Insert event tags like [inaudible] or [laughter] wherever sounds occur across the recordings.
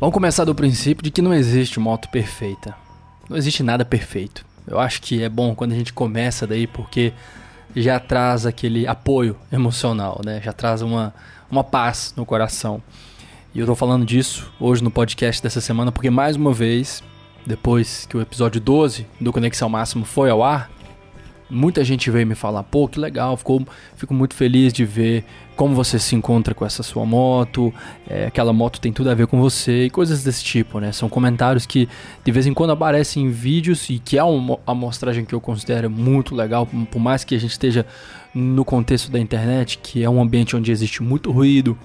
Vamos começar do princípio de que não existe moto perfeita. Não existe nada perfeito. Eu acho que é bom quando a gente começa daí porque já traz aquele apoio emocional, né? Já traz uma, uma paz no coração. E eu tô falando disso hoje no podcast dessa semana porque mais uma vez, depois que o episódio 12 do Conexão Máximo foi ao ar, muita gente veio me falar, pô, que legal, ficou, fico muito feliz de ver como você se encontra com essa sua moto, é, aquela moto tem tudo a ver com você e coisas desse tipo, né? São comentários que de vez em quando aparecem em vídeos e que é uma amostragem que eu considero muito legal, por mais que a gente esteja no contexto da internet, que é um ambiente onde existe muito ruído,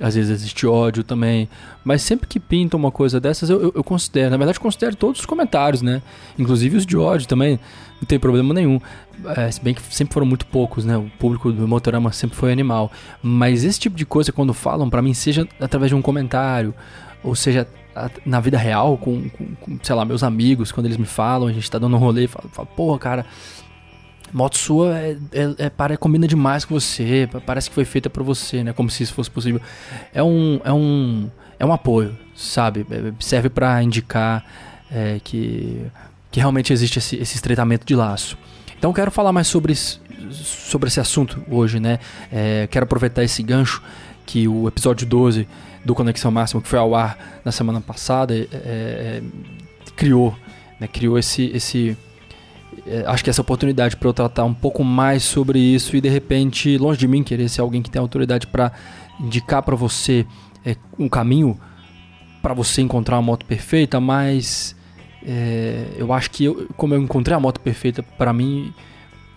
às vezes existe ódio também. Mas sempre que pinta uma coisa dessas, eu, eu, eu, considero. Na verdade, considero todos os comentários, né? Inclusive os de ódio também. Não tem problema nenhum. É, se bem que sempre foram muito poucos, né? O público do Motorama sempre foi animal. Mas esse tipo de coisa, quando falam para mim, seja através de um comentário, ou seja na vida real, com, com, com, sei lá, meus amigos, quando eles me falam, a gente tá dando um rolê, fala, fala porra, cara moto sua é, é, é, para, combina demais com você, parece que foi feita para você, né? Como se isso fosse possível. É um, é um, é um apoio, sabe? É, serve para indicar é, que, que realmente existe esse, esse estreitamento de laço. Então quero falar mais sobre, sobre esse assunto hoje, né? É, quero aproveitar esse gancho que o episódio 12 do Conexão Máxima, que foi ao ar na semana passada, é, criou, né? Criou esse, esse acho que essa oportunidade para eu tratar um pouco mais sobre isso e de repente, longe de mim querer ser alguém que tem autoridade para indicar para você é, um caminho para você encontrar a moto perfeita, mas é, eu acho que eu, como eu encontrei a moto perfeita para mim,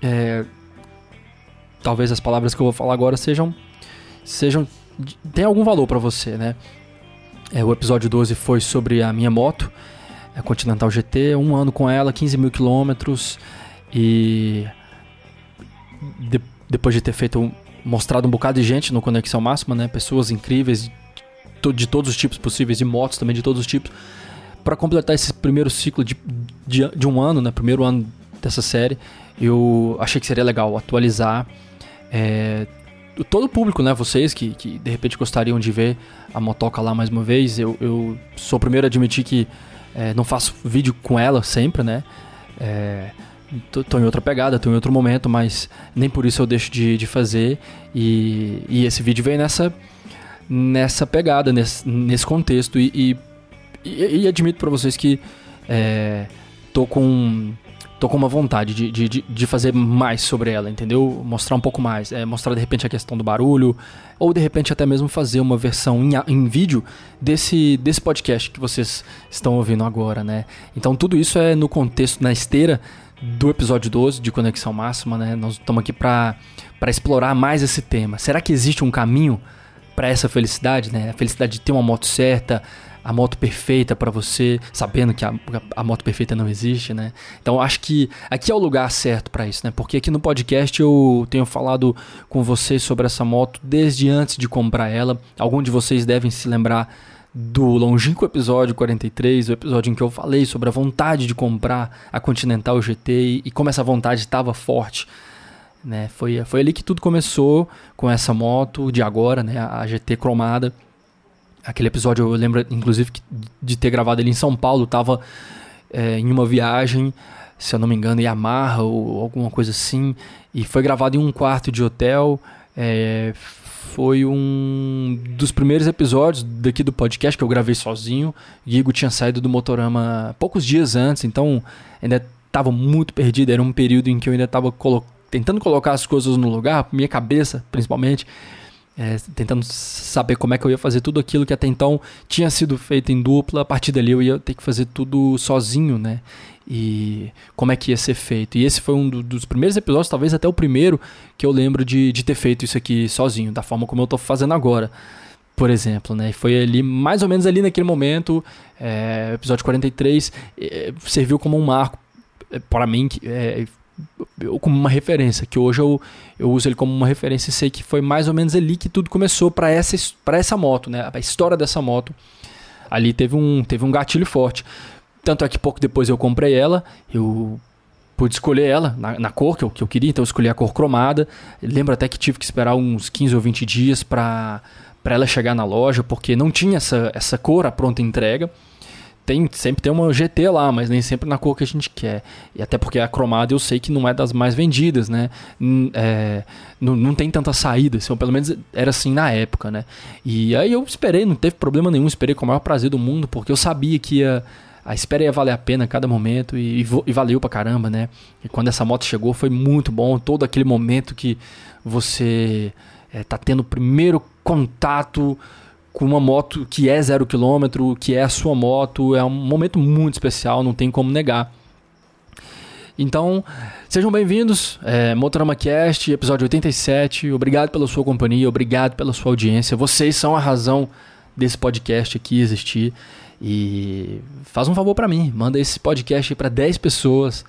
é, talvez as palavras que eu vou falar agora sejam sejam tem algum valor para você, né? É, o episódio 12 foi sobre a minha moto a Continental GT, um ano com ela, 15 mil quilômetros e de, depois de ter feito mostrado um bocado de gente no Conexão Máxima, né, pessoas incríveis de, de todos os tipos possíveis, de motos também de todos os tipos, para completar esse primeiro ciclo de, de, de, um ano, né, primeiro ano dessa série, eu achei que seria legal atualizar é, todo o público, né? Vocês que, que de repente gostariam de ver a motoca lá mais uma vez. Eu, eu sou o primeiro a admitir que é, não faço vídeo com ela sempre, né? É, tô, tô, em outra pegada, tô em outro momento, mas nem por isso eu deixo de, de fazer. E, e esse vídeo veio nessa, nessa pegada, nesse, nesse contexto. E, e, e admito para vocês que é, tô com tô com uma vontade de, de, de fazer mais sobre ela, entendeu? Mostrar um pouco mais. É, mostrar de repente a questão do barulho, ou de repente até mesmo fazer uma versão em, em vídeo desse, desse podcast que vocês estão ouvindo agora, né? Então tudo isso é no contexto, na esteira do episódio 12 de Conexão Máxima, né? Nós estamos aqui para explorar mais esse tema. Será que existe um caminho para essa felicidade, né? A felicidade de ter uma moto certa, a moto perfeita para você, sabendo que a, a, moto perfeita não existe, né? Então acho que aqui é o lugar certo para isso, né? Porque aqui no podcast eu tenho falado com vocês sobre essa moto desde antes de comprar ela. Alguns de vocês devem se lembrar do longínquo episódio 43, o episódio em que eu falei sobre a vontade de comprar a Continental GT e, como essa vontade estava forte. Né? Foi, foi ali que tudo começou com essa moto de agora, né? a GT cromada. Aquele episódio eu lembro, inclusive, de ter gravado ele em São Paulo. Tava é, em uma viagem, se eu não me engano, Yamaha ou alguma coisa assim. E foi gravado em um quarto de hotel. É, foi um dos primeiros episódios daqui do podcast que eu gravei sozinho. Gigo tinha saído do Motorama poucos dias antes, então ainda estava muito perdido. Era um período em que eu ainda estava colo tentando colocar as coisas no lugar, minha cabeça principalmente é, tentando saber como é que eu ia fazer tudo aquilo que até então tinha sido feito em dupla. A partir dali eu ia ter que fazer tudo sozinho, né? E como é que ia ser feito. E esse foi um dos primeiros episódios, talvez até o primeiro, que eu lembro de, de ter feito isso aqui sozinho, da forma como eu estou fazendo agora. Por exemplo, né? Foi ali, mais ou menos ali naquele momento, é, episódio 43, é, serviu como um marco é, para mim, que, é, eu, como uma referência, que hoje eu, eu uso ele como uma referência e sei que foi mais ou menos ali que tudo começou para essa, essa moto, né? A história dessa moto. Ali teve um, teve um gatilho forte. Tanto é que pouco depois eu comprei ela, eu pude escolher ela na, na, cor que eu, que eu queria, então eu escolhi a cor cromada. Lembro até que tive que esperar uns 15 ou 20 dias para ela chegar na loja, porque não tinha essa, essa cor à pronta entrega. Tem, sempre tem uma GT lá, mas nem sempre na cor que a gente quer. E até porque a cromada eu sei que não é das mais vendidas, né? É, não, não tem tanta saída, assim, pelo menos era assim na época, né? E aí eu esperei, não teve problema nenhum, esperei com o maior prazer do mundo, porque eu sabia que ia a espera ia valer a pena a cada momento e, e, e, valeu pra caramba, né? E quando essa moto chegou foi muito bom, todo aquele momento que você é, tá tendo o primeiro contato com uma moto que é zero quilômetro, que é a sua moto, é um momento muito especial, não tem como negar. Então, sejam bem-vindos, é, Motorama Cast, episódio 87. Obrigado pela sua companhia, obrigado pela sua audiência. Vocês são a razão desse podcast aqui existir. E faz um favor para mim, manda esse podcast para 10 pessoas,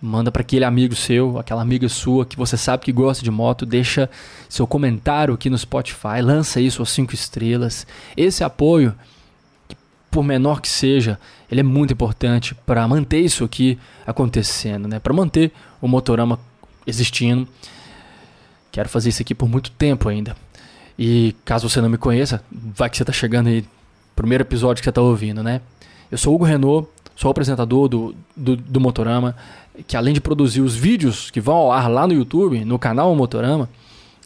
manda para aquele amigo seu, aquela amiga sua que você sabe que gosta de moto, deixa seu comentário aqui no Spotify, lança isso às 5 estrelas. Esse apoio, por menor que seja, ele é muito importante para manter isso aqui acontecendo, né? Para manter o Motorama existindo. Quero fazer isso aqui por muito tempo ainda. E caso você não me conheça, vai que você está chegando aí primeiro episódio que você está ouvindo, né? Eu sou Hugo Renault, sou apresentador do, do, do, Motorama, que além de produzir os vídeos que vão ao ar lá no YouTube, no canal Motorama,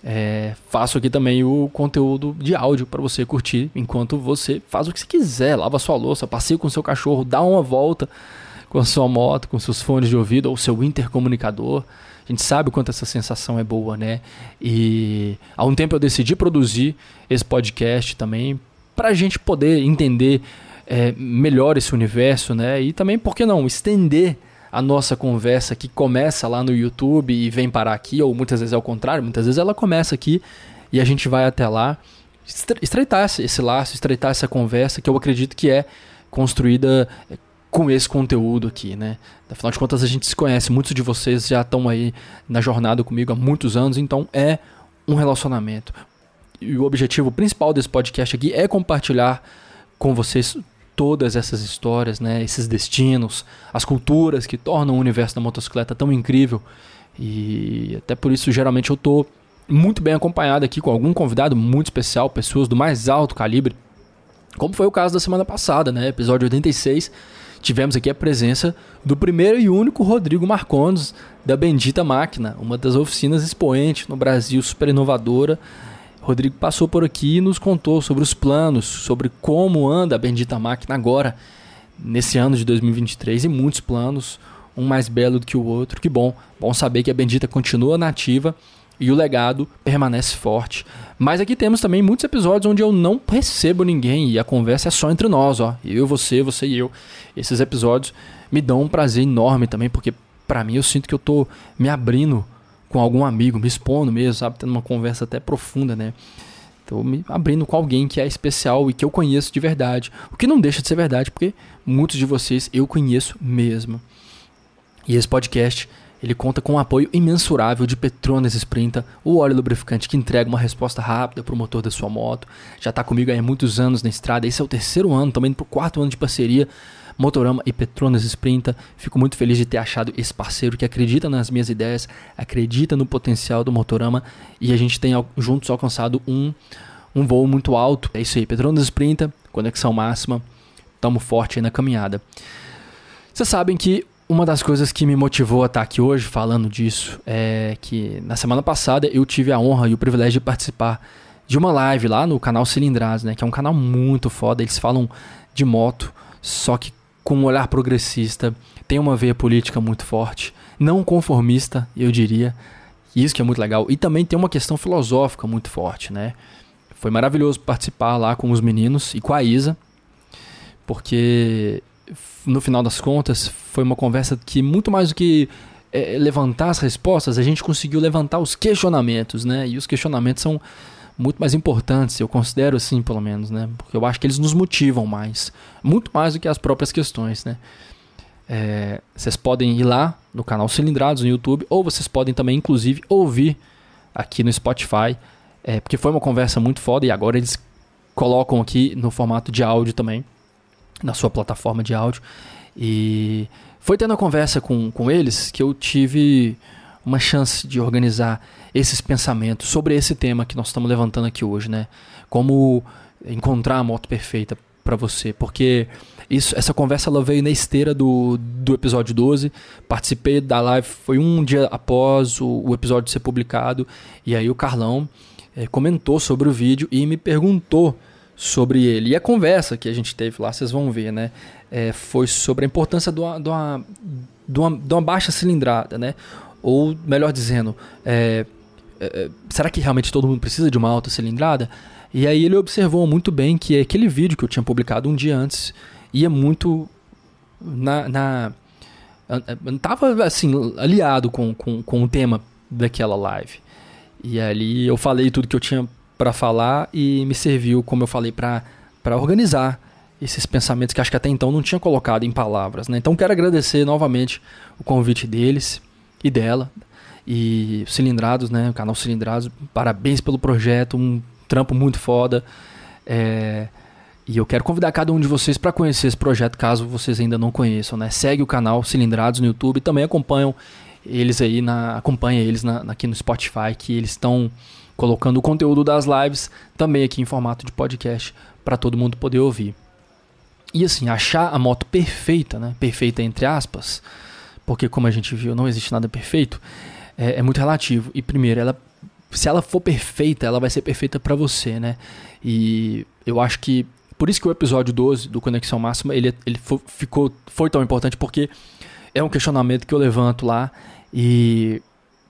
é, faço aqui também o conteúdo de áudio para você curtir enquanto você faz o que você quiser, lava sua louça, passeia com seu cachorro, dá uma volta com a sua moto, com seus fones de ouvido ou seu intercomunicador. A gente sabe o quanto essa sensação é boa, né? E há um tempo eu decidi produzir esse podcast também para a gente poder entender é, melhor esse universo, né? E também, por que não, estender a nossa conversa que começa lá no YouTube e vem parar aqui, ou muitas vezes é o contrário, muitas vezes ela começa aqui e a gente vai até lá, estreitar esse laço, estreitar essa conversa que eu acredito que é construída é, com esse conteúdo aqui, né? Afinal de contas, a gente se conhece, muitos de vocês já estão aí na jornada comigo há muitos anos, então é um relacionamento e o objetivo principal desse podcast aqui é compartilhar com vocês todas essas histórias, né, esses destinos, as culturas que tornam o universo da motocicleta tão incrível. E até por isso, geralmente, eu estou muito bem acompanhado aqui com algum convidado muito especial, pessoas do mais alto calibre, como foi o caso da semana passada, né, episódio 86. Tivemos aqui a presença do primeiro e único Rodrigo Marcondes, da Bendita Máquina, uma das oficinas expoentes no Brasil, super inovadora Rodrigo passou por aqui e nos contou sobre os planos, sobre como anda a bendita máquina agora, nesse ano de 2023, e muitos planos, um mais belo do que o outro. Que bom, bom saber que a bendita continua nativa e o legado permanece forte. Mas aqui temos também muitos episódios onde eu não recebo ninguém e a conversa é só entre nós, ó. Eu, você, você e eu. Esses episódios me dão um prazer enorme também, porque para mim eu sinto que eu tô me abrindo com algum amigo, me expondo mesmo, sabe? Tendo uma conversa até profunda, né? Estou me abrindo com alguém que é especial e que eu conheço de verdade. O que não deixa de ser verdade, porque muitos de vocês eu conheço mesmo. E esse podcast, ele conta com o um apoio imensurável de Petronas Sprinta, o óleo lubrificante que entrega uma resposta rápida para o motor da sua moto. Já está comigo há muitos anos na estrada, esse é o terceiro ano, também para o quarto ano de parceria. Motorama e Petronas Sprinta. Fico muito feliz de ter achado esse parceiro que acredita nas minhas ideias, acredita no potencial do Motorama e a gente tem juntos alcançado um, um voo muito alto. É isso aí, Petronas Sprinta, conexão máxima, tamo forte aí na caminhada. Vocês sabem que uma das coisas que me motivou a estar aqui hoje falando disso é que na semana passada eu tive a honra e o privilégio de participar de uma live lá no canal Cilindrados, né, que é um canal muito foda, eles falam de moto, só que com um olhar progressista, tem uma veia política muito forte, não conformista, eu diria. Isso que é muito legal. E também tem uma questão filosófica muito forte, né? Foi maravilhoso participar lá com os meninos e com a Isa, porque no final das contas foi uma conversa que muito mais do que é, levantar as respostas, a gente conseguiu levantar os questionamentos, né? E os questionamentos são muito mais importantes, eu considero assim, pelo menos, né? Porque eu acho que eles nos motivam mais, muito mais do que as próprias questões, né? É, vocês podem ir lá no canal Cilindrados no YouTube, ou vocês podem também, inclusive, ouvir aqui no Spotify, é, porque foi uma conversa muito foda e agora eles colocam aqui no formato de áudio também, na sua plataforma de áudio. E foi tendo a conversa com, com eles que eu tive uma chance de organizar esses pensamentos sobre esse tema que nós estamos levantando aqui hoje, né? Como encontrar a moto perfeita para você, porque isso, essa conversa ela veio na esteira do, do episódio 12. Participei da live, foi um dia após o, o episódio ser publicado, e aí o Carlão é, comentou sobre o vídeo e me perguntou sobre ele. E a conversa que a gente teve lá, vocês vão ver, né? É, foi sobre a importância de uma, de, uma, de, uma, de uma baixa cilindrada, né? Ou, melhor dizendo, é, é, será que realmente todo mundo precisa de uma alta cilindrada? E aí ele observou muito bem que aquele vídeo que eu tinha publicado um dia antes ia muito na... na tava assim, aliado com, com, com o tema daquela live. E ali eu falei tudo que eu tinha para falar e me serviu, como eu falei, para organizar esses pensamentos que acho que até então não tinha colocado em palavras. Né? Então quero agradecer novamente o convite deles e dela. E Cilindrados, né? O canal Cilindrados, parabéns pelo projeto, um trampo muito foda. É, e eu quero convidar cada um de vocês para conhecer esse projeto, caso vocês ainda não conheçam, né? Segue o canal Cilindrados no YouTube e também acompanham eles aí na acompanha eles na, aqui no Spotify que eles estão colocando o conteúdo das lives também aqui em formato de podcast para todo mundo poder ouvir. E assim, achar a moto perfeita, né? Perfeita entre aspas, porque como a gente viu, não existe nada perfeito, é, é muito relativo. E primeiro, ela se ela for perfeita, ela vai ser perfeita para você, né? E eu acho que por isso que o episódio 12 do Conexão Máxima, ele, ele foi, ficou, foi tão importante, porque é um questionamento que eu levanto lá e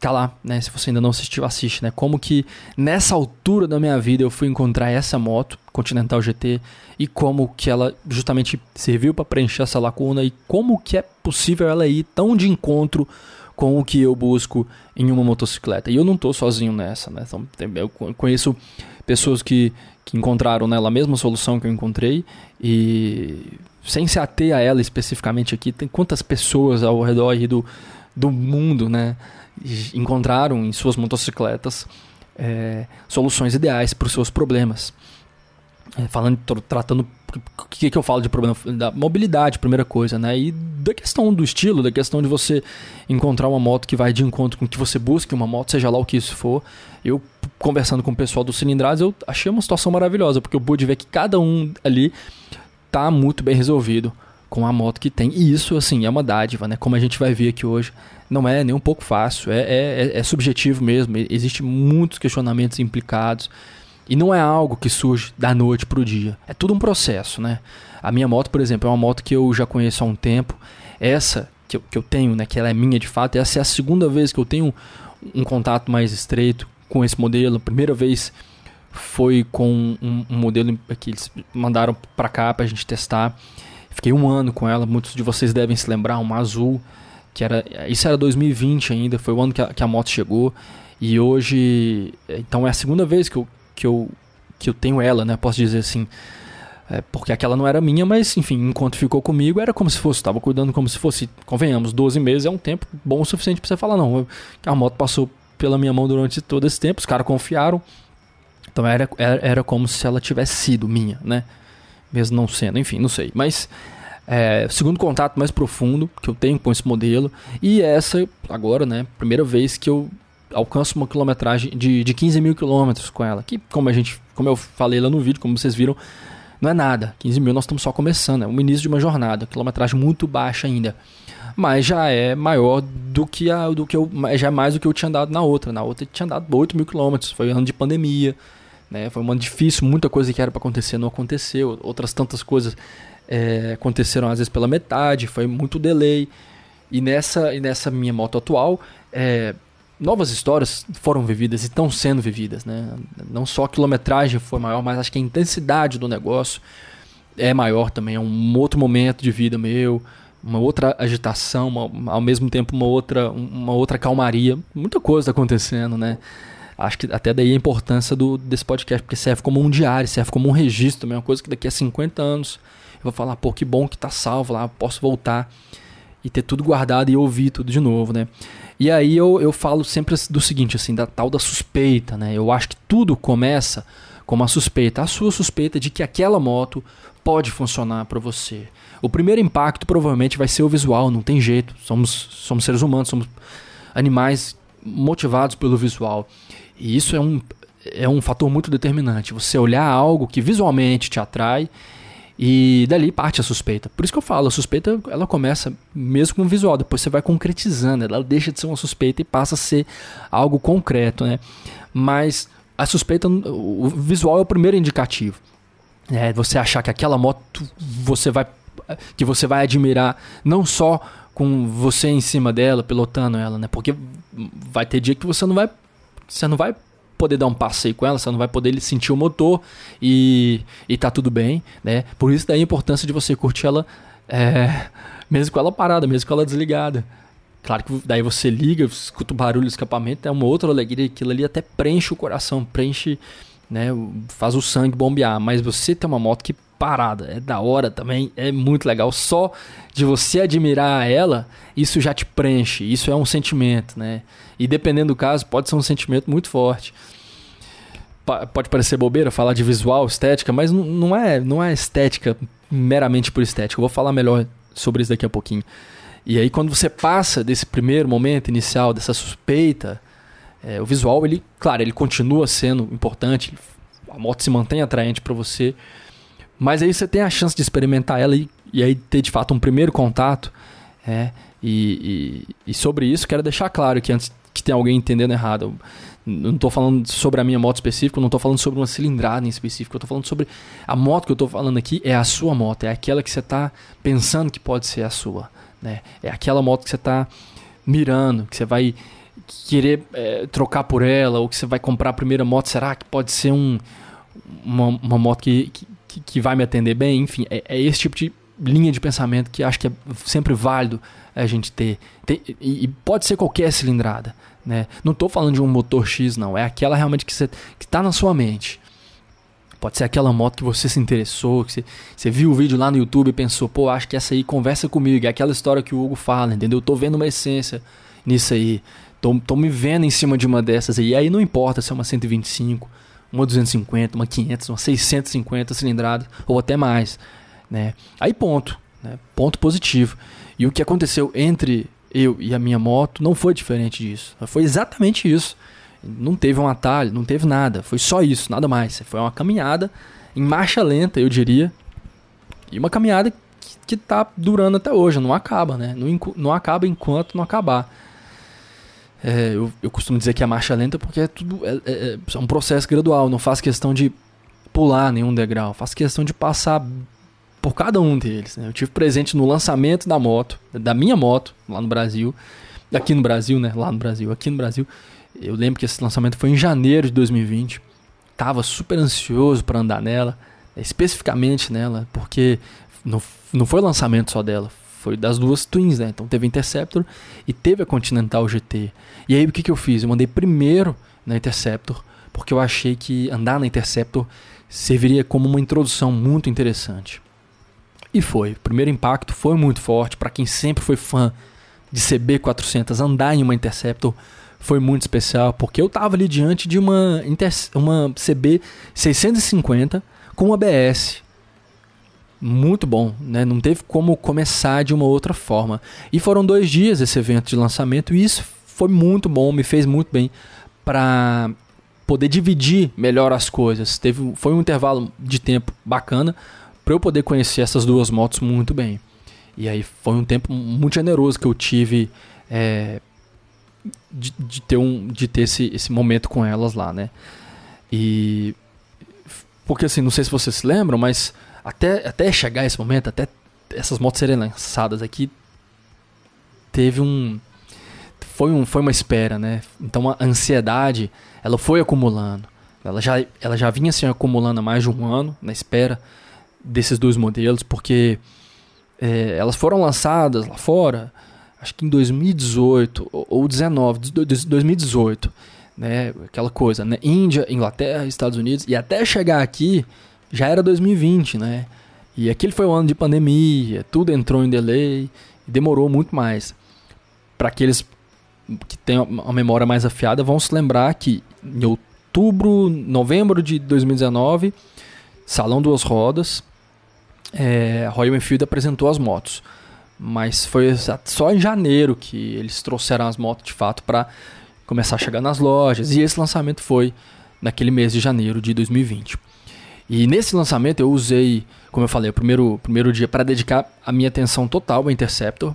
tá lá, né? Se você ainda não assistiu, assiste, né? Como que nessa altura da minha vida eu fui encontrar essa moto, Continental GT, e como que ela justamente serviu para preencher essa lacuna e como que é possível ela ir tão de encontro com o que eu busco em uma motocicleta. E eu não tô sozinho nessa, né? Então, eu conheço pessoas que, que encontraram nela a mesma solução que eu encontrei e sem se ater a ela especificamente aqui, tem quantas pessoas ao redor aí do, do mundo, né? encontraram em suas motocicletas é, soluções ideais para os seus problemas. É, falando, tratando o que, que eu falo de problema da mobilidade, primeira coisa, né? E da questão do estilo, da questão de você encontrar uma moto que vai de encontro com o que você busca, uma moto, seja lá o que isso for. Eu conversando com o pessoal do Cilindrados, eu achei uma situação maravilhosa, porque eu pude ver que cada um ali tá muito bem resolvido com a moto que tem. E isso, assim, é uma dádiva, né? Como a gente vai ver aqui hoje, não é nem um pouco fácil, é, é, é subjetivo mesmo. Existem muitos questionamentos implicados. E não é algo que surge da noite para o dia. É tudo um processo, né? A minha moto, por exemplo, é uma moto que eu já conheço há um tempo. Essa que eu, que eu tenho, né? Que ela é minha de fato. Essa é a segunda vez que eu tenho um contato mais estreito com esse modelo. A primeira vez foi com um, um modelo que eles mandaram para cá para a gente testar. Fiquei um ano com ela, muitos de vocês devem se lembrar, uma azul, que era. Isso era 2020 ainda, foi o ano que a, que a moto chegou. E hoje. Então é a segunda vez que eu, que eu, que eu tenho ela, né? Posso dizer assim. É, porque aquela não era minha, mas enfim, enquanto ficou comigo, era como se fosse, estava cuidando como se fosse, convenhamos, 12 meses é um tempo bom o suficiente para você falar, não, a moto passou pela minha mão durante todo esse tempo, os caras confiaram, então era, era, era como se ela tivesse sido minha, né? Mesmo não sendo, enfim, não sei. Mas é, segundo contato mais profundo que eu tenho com esse modelo e essa agora, né, primeira vez que eu alcanço uma quilometragem de, de 15 mil quilômetros com ela, que como a gente, como eu falei lá no vídeo, como vocês viram, não é nada. 15 mil nós estamos só começando, é o início de uma jornada, quilometragem muito baixa ainda. Mas já é maior do que a, do que eu, já é mais do que eu tinha andado na outra. Na outra eu tinha andado 8 mil quilômetros, foi ano de pandemia. Né? Foi um ano difícil, muita coisa que era para acontecer não aconteceu, outras tantas coisas é, aconteceram às vezes pela metade, foi muito delay. E nessa, e nessa minha moto atual, é, novas histórias foram vividas e estão sendo vividas. Né? Não só a quilometragem foi maior, mas acho que a intensidade do negócio é maior também. É um outro momento de vida meu, uma outra agitação, uma, ao mesmo tempo uma outra, uma outra calmaria. Muita coisa acontecendo, né? Acho que até daí a importância do, desse podcast, porque serve como um diário, serve como um registro também, uma coisa que daqui a 50 anos eu vou falar, pô, que bom que tá salvo lá, posso voltar e ter tudo guardado e ouvir tudo de novo, né? E aí eu, eu falo sempre do seguinte, assim, da tal da suspeita, né? Eu acho que tudo começa como a suspeita, a sua suspeita de que aquela moto pode funcionar para você. O primeiro impacto provavelmente vai ser o visual, não tem jeito. Somos, somos seres humanos, somos animais motivados pelo visual. E isso é um, é um fator muito determinante. Você olhar algo que visualmente te atrai e dali parte a suspeita. Por isso que eu falo, a suspeita ela começa mesmo com o visual, depois você vai concretizando, ela deixa de ser uma suspeita e passa a ser algo concreto, né? Mas a suspeita, o visual é o primeiro indicativo. É você achar que aquela moto você vai que você vai admirar não só com você em cima dela, pilotando ela, né? Porque vai ter dia que você não vai você não vai poder dar um passeio com ela, você não vai poder sentir o motor e, e tá tudo bem, né? Por isso daí a importância de você curtir ela é, mesmo com ela parada, mesmo com ela desligada. Claro que daí você liga, escuta o barulho do escapamento, é uma outra alegria, aquilo ali até preenche o coração, preenche, né, faz o sangue bombear, mas você tem uma moto que parada, é da hora também, é muito legal. Só de você admirar ela, isso já te preenche, isso é um sentimento, né? E dependendo do caso, pode ser um sentimento muito forte. Pode parecer bobeira falar de visual, estética, mas não é, não é estética meramente por estética. Eu vou falar melhor sobre isso daqui a pouquinho. E aí quando você passa desse primeiro momento inicial, dessa suspeita, é, o visual, ele, claro, ele continua sendo importante, a moto se mantém atraente para você, mas aí você tem a chance de experimentar ela e, e aí ter de fato um primeiro contato. É, e, e, e, sobre isso, quero deixar claro que antes que tem alguém entendendo errado, não estou falando sobre a minha moto específica, não estou falando sobre uma cilindrada em específico, eu estou falando sobre a moto que eu estou falando aqui é a sua moto, é aquela que você está pensando que pode ser a sua. Né? É aquela moto que você está mirando, que você vai querer é, trocar por ela, ou que você vai comprar a primeira moto, será que pode ser um, uma, uma moto que, que, que, que vai me atender bem, enfim, é, é, esse tipo de linha de pensamento que acho que é sempre válido a gente ter. E, e, pode ser qualquer cilindrada. Né? Não estou falando de um motor X, não. É aquela realmente que está na sua mente. Pode ser aquela moto que você se interessou, que você, você viu o vídeo lá no YouTube e pensou, pô, acho que essa aí conversa comigo. É aquela história que o Hugo fala, entendeu? Eu tô vendo uma essência nisso aí. Tô, tô me vendo em cima de uma dessas aí. E aí não importa se é uma 125, uma 250, uma 500, uma 650 cilindradas ou até mais, né? Aí ponto, né? Ponto positivo. E o que aconteceu entre eu e a minha moto não foi diferente disso. Foi exatamente isso. Não teve um atalho, não teve nada. Foi só isso, nada mais. Foi uma caminhada em marcha lenta, eu diria. E uma caminhada que, está durando até hoje, não acaba, né? Não, não acaba enquanto não acabar. É, eu, eu, costumo dizer que é marcha lenta porque é tudo é, é, é, um processo gradual, não faz questão de pular nenhum degrau, faz questão de passar por cada um deles. Né? Eu tive presente no lançamento da moto, da minha moto, lá no Brasil, aqui no Brasil, né? Lá no Brasil, aqui no Brasil. Eu lembro que esse lançamento foi em janeiro de 2020. Tava super ansioso para andar nela, especificamente nela, porque não, não foi lançamento só dela, foi das duas Twins, né? Então teve a Interceptor e teve a Continental GT. E aí o que, que eu fiz? Eu mandei primeiro na Interceptor, porque eu achei que andar na Interceptor serviria como uma introdução muito interessante. E foi. O primeiro impacto foi muito forte. Para quem sempre foi fã de CB400, andar em uma Interceptor foi muito especial, porque eu estava ali diante de uma, uma CB 650 com ABS muito bom, né? Não teve como começar de uma outra forma. E foram dois dias esse evento de lançamento e isso foi muito bom, me fez muito bem para poder dividir melhor as coisas. Teve, foi um intervalo de tempo bacana para eu poder conhecer essas duas motos muito bem. E aí foi um tempo muito generoso que eu tive é, de, de, ter, um, de ter esse, esse momento com elas lá, né? E porque assim, não sei se vocês se lembram, mas até, até chegar esse momento, até essas motos serem lançadas aqui, teve um. Foi, um, foi uma espera, né? Então a ansiedade, ela foi acumulando. Ela já, ela já vinha se acumulando há mais de um ano na espera desses dois modelos, porque é, elas foram lançadas lá fora, acho que em 2018 ou, ou 19, 2018, né? Aquela coisa, né? Índia, Inglaterra, Estados Unidos, e até chegar aqui já era 2020, né? E aquele foi o ano de pandemia, tudo entrou em delay, demorou muito mais. Para aqueles que têm uma memória mais afiada, vão se lembrar que em outubro, novembro de 2019, Salão Duas Rodas, é, Royal Enfield apresentou as motos. Mas foi só em janeiro que eles trouxeram as motos de fato para começar a chegar nas lojas. E esse lançamento foi naquele mês de janeiro de 2020. E nesse lançamento eu usei, como eu falei, o primeiro, primeiro dia para dedicar a minha atenção total ao Interceptor.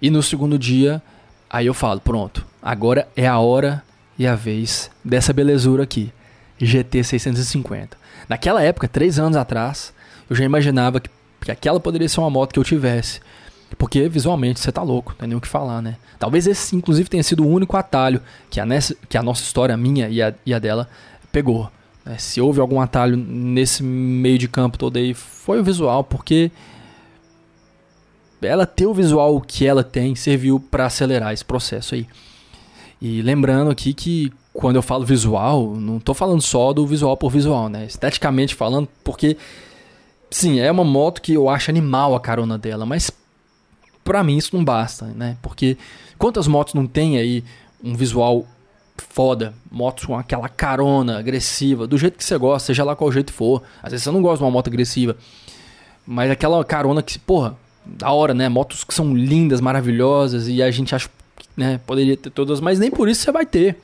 E no segundo dia, aí eu falo, pronto, agora é a hora e a vez dessa belezura aqui, GT 650. Naquela época, três anos atrás, eu já imaginava que, que aquela poderia ser uma moto que eu tivesse. Porque visualmente você tá louco, não tem nem o que falar, né? Talvez esse, inclusive, tenha sido o único atalho que a, nessa, que a nossa história, a minha e a, e a dela, pegou. Né? Se houve algum atalho nesse meio de campo todo aí, foi o visual, porque ela ter o visual que ela tem serviu para acelerar esse processo aí. E lembrando aqui que quando eu falo visual, não estou falando só do visual por visual, né? Esteticamente falando, porque sim, é uma moto que eu acho animal a carona dela, mas para mim isso não basta, né? Porque quantas motos não tem aí um visual foda, motos com aquela carona agressiva, do jeito que você gosta, seja lá qual jeito for. Às vezes você não gosta de uma moto agressiva, mas aquela carona que, porra, da hora, né? Motos que são lindas, maravilhosas e a gente acha que né, poderia ter todas, mas nem por isso você vai ter.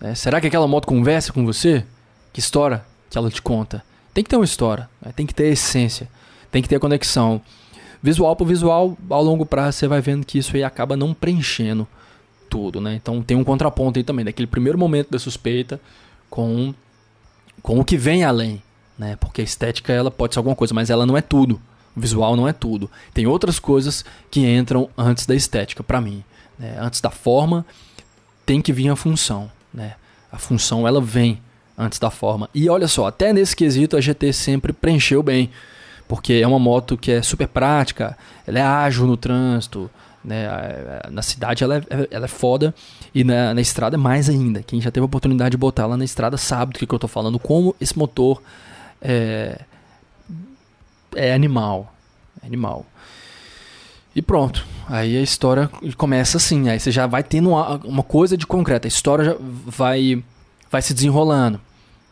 É, será que aquela moto conversa com você? Que história que ela te conta? Tem que ter uma história, né? tem que ter essência, tem que ter conexão. Visual por visual, ao longo prazo você vai vendo que isso aí acaba não preenchendo tudo, né? Então tem um contraponto aí também, daquele primeiro momento da suspeita com, com o que vem além, né? Porque a estética ela pode ser alguma coisa, mas ela não é tudo. O visual não é tudo. Tem outras coisas que entram antes da estética, para mim. Né? Antes da forma, tem que vir a função, né? A função ela vem antes da forma. E olha só, até nesse quesito a GT sempre preencheu bem porque é uma moto que é super prática, ela é ágil no trânsito, né? Na cidade ela é, ela é foda e na, na estrada é mais ainda. Quem já teve a oportunidade de botar ela na estrada sabe do que, que eu estou falando, como esse motor é, é animal. É animal. E pronto. Aí a história começa assim. Aí você já vai tendo uma, uma coisa de concreto. A história já vai, vai se desenrolando.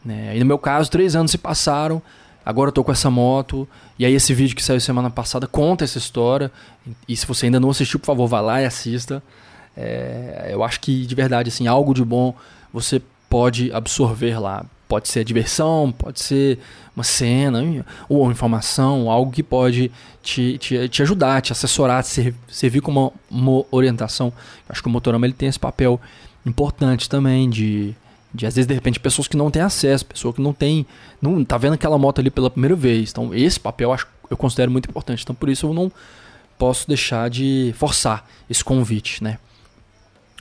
Né? Aí no meu caso, três anos se passaram. Agora eu tô com essa moto. E aí esse vídeo que saiu semana passada conta essa história. E se você ainda não assistiu, por favor, vá lá e assista. É, eu acho que de verdade, assim, algo de bom você pode absorver lá. Pode ser diversão, pode ser uma cena, ou informação, algo que pode te, te, te ajudar, te assessorar, te servir como uma, uma orientação. Eu acho que o Motorama ele tem esse papel importante também de de às vezes de repente pessoas que não têm acesso, pessoa que não tem, não tá vendo aquela moto ali pela primeira vez. Então esse papel eu, acho, eu considero muito importante. Então por isso eu não posso deixar de forçar esse convite, né?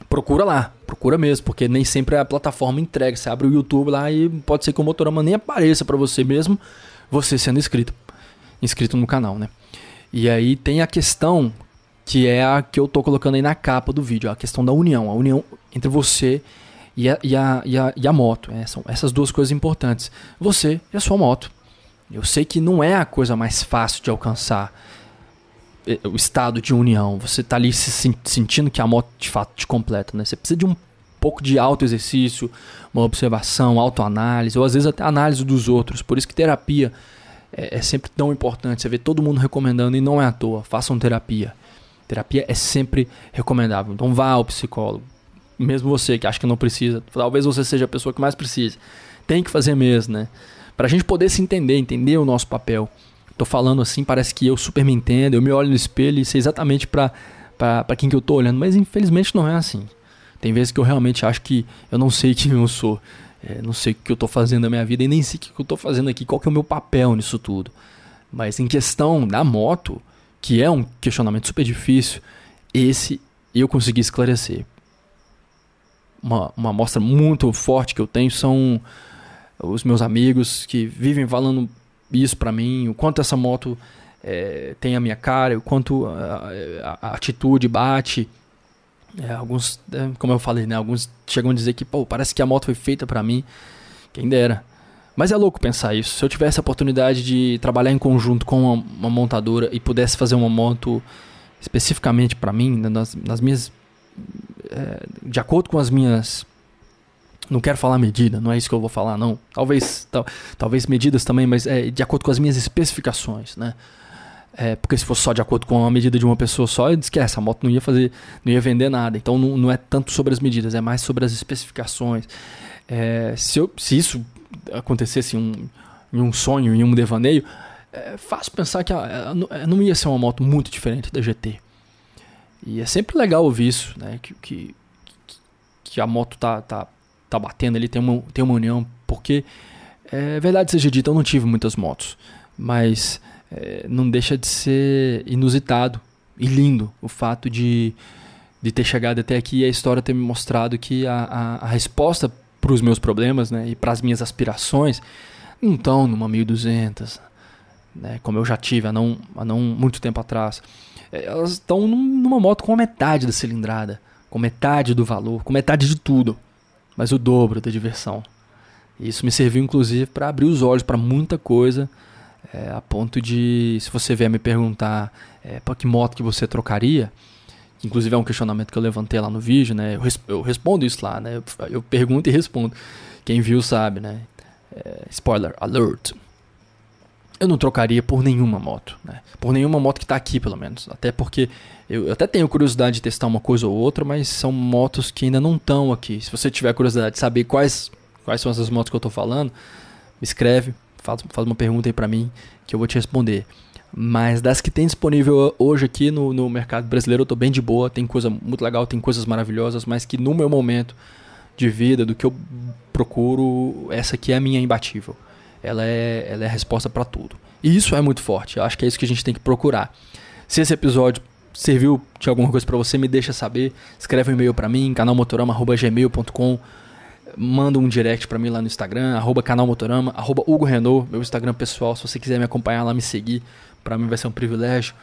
Procura lá, procura mesmo, porque nem sempre a plataforma entrega. Você abre o YouTube lá e pode ser que o Motorama nem apareça para você mesmo, você sendo inscrito, inscrito no canal, né? E aí tem a questão que é a que eu tô colocando aí na capa do vídeo, a questão da união, a união entre você e a, e a, e a, e a moto. É, são essas duas coisas importantes. Você e a sua moto. Eu sei que não é a coisa mais fácil de alcançar é, o estado de união. Você está ali se sentindo que a moto de fato te completa. Né? Você precisa de um pouco de auto-exercício, uma observação, autoanálise, ou às vezes até análise dos outros. Por isso que terapia é, é sempre tão importante. Você vê todo mundo recomendando e não é à toa. Façam terapia. Terapia é sempre recomendável. Então vá ao psicólogo mesmo você que acha que não precisa, talvez você seja a pessoa que mais precisa. Tem que fazer mesmo, né? Pra gente poder se entender, entender o nosso papel. Tô falando assim, parece que eu super me entendo, eu me olho no espelho e sei exatamente pra, pra quem que eu tô olhando, mas infelizmente não é assim. Tem vezes que eu realmente acho que eu não sei [laughs] quem eu sou, é, não sei o que eu tô fazendo na minha vida e nem sei o que eu tô fazendo aqui, qual que é o meu papel nisso tudo. Mas em questão da moto, que é um questionamento super difícil, esse eu consegui esclarecer uma, uma amostra muito forte que eu tenho são os meus amigos que vivem falando isso para mim, o quanto essa moto é, tem a minha cara, o quanto a, a, a atitude bate. É, alguns, é, como eu falei, né, alguns chegam a dizer que Pô, parece que a moto foi feita para mim. Quem dera. Mas é louco pensar isso. Se eu tivesse a oportunidade de trabalhar em conjunto com uma, uma montadora e pudesse fazer uma moto especificamente para mim, né, nas, nas minhas é, de acordo com as minhas Não quero falar medida, não é isso que eu vou falar, não. Talvez, tal, talvez medidas também, mas é de acordo com as minhas especificações, né? É, porque se fosse só de acordo com a medida de uma pessoa só, esquece, a moto não ia fazer, não ia vender nada. Então não, não é tanto sobre as medidas, é mais sobre as especificações. É, se, eu, se isso acontecesse em um, em um sonho, em um devaneio, é fácil pensar que a, a, não ia ser uma moto muito diferente da GT. E é sempre legal ouvir isso, né? Que, que, que a moto tá, tá, tá batendo ali, tem uma, tem uma união, porque é verdade seja dito, eu não tive muitas motos, mas é, não deixa de ser inusitado e lindo o fato de, de ter chegado até aqui e a história ter me mostrado que a, a, a resposta para os meus problemas né, e para as minhas aspirações não estão numa 1200, né, como eu já tive há não, há não muito tempo atrás. É, elas estão numa moto com a metade da cilindrada, com metade do valor, com metade de tudo, mas o dobro da diversão. Isso me serviu inclusive para abrir os olhos para muita coisa é, a ponto de, se você vier me perguntar é, para que moto que você trocaria, que inclusive é um questionamento que eu levantei lá no vídeo, né? Eu, eu respondo isso lá, né? Eu, eu, pergunto e respondo. Quem viu sabe, né? É, spoiler alert. Eu não trocaria por nenhuma moto, né? Por nenhuma moto que está aqui, pelo menos. Até porque eu, eu, até tenho curiosidade de testar uma coisa ou outra, mas são motos que ainda não estão aqui. Se você tiver curiosidade de saber quais, quais são essas motos que eu estou falando, me escreve, faz, faz uma pergunta aí para mim que eu vou te responder. Mas das que tem disponível hoje aqui no, no mercado brasileiro, eu tô bem de boa. Tem coisa muito legal, tem coisas maravilhosas, mas que no meu momento de vida, do que eu procuro, essa aqui é a minha imbatível. Ela é, ela é a resposta para tudo. E isso é muito forte. Eu acho que é isso que a gente tem que procurar. Se esse episódio serviu de alguma coisa para você, me deixa saber. Escreve um e-mail para mim, canalmotorama.gmail.com manda um direct para mim lá no Instagram, arroba canal Motorama, arroba Hugo Renault, meu Instagram pessoal. Se você quiser me acompanhar lá, me seguir, para mim vai ser um privilégio.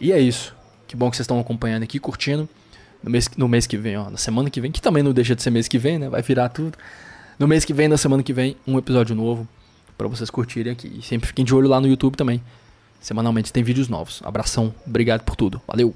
E é isso. Que bom que vocês estão acompanhando aqui, curtindo. No mês, no mês que vem, ó, na semana que vem, que também não deixa de ser mês que vem, né? Vai virar tudo. No mês que vem, na semana que vem, um episódio novo para vocês curtirem aqui. E sempre fiquem de olho lá no YouTube também. Semanalmente tem vídeos novos. Abração, obrigado por tudo. Valeu!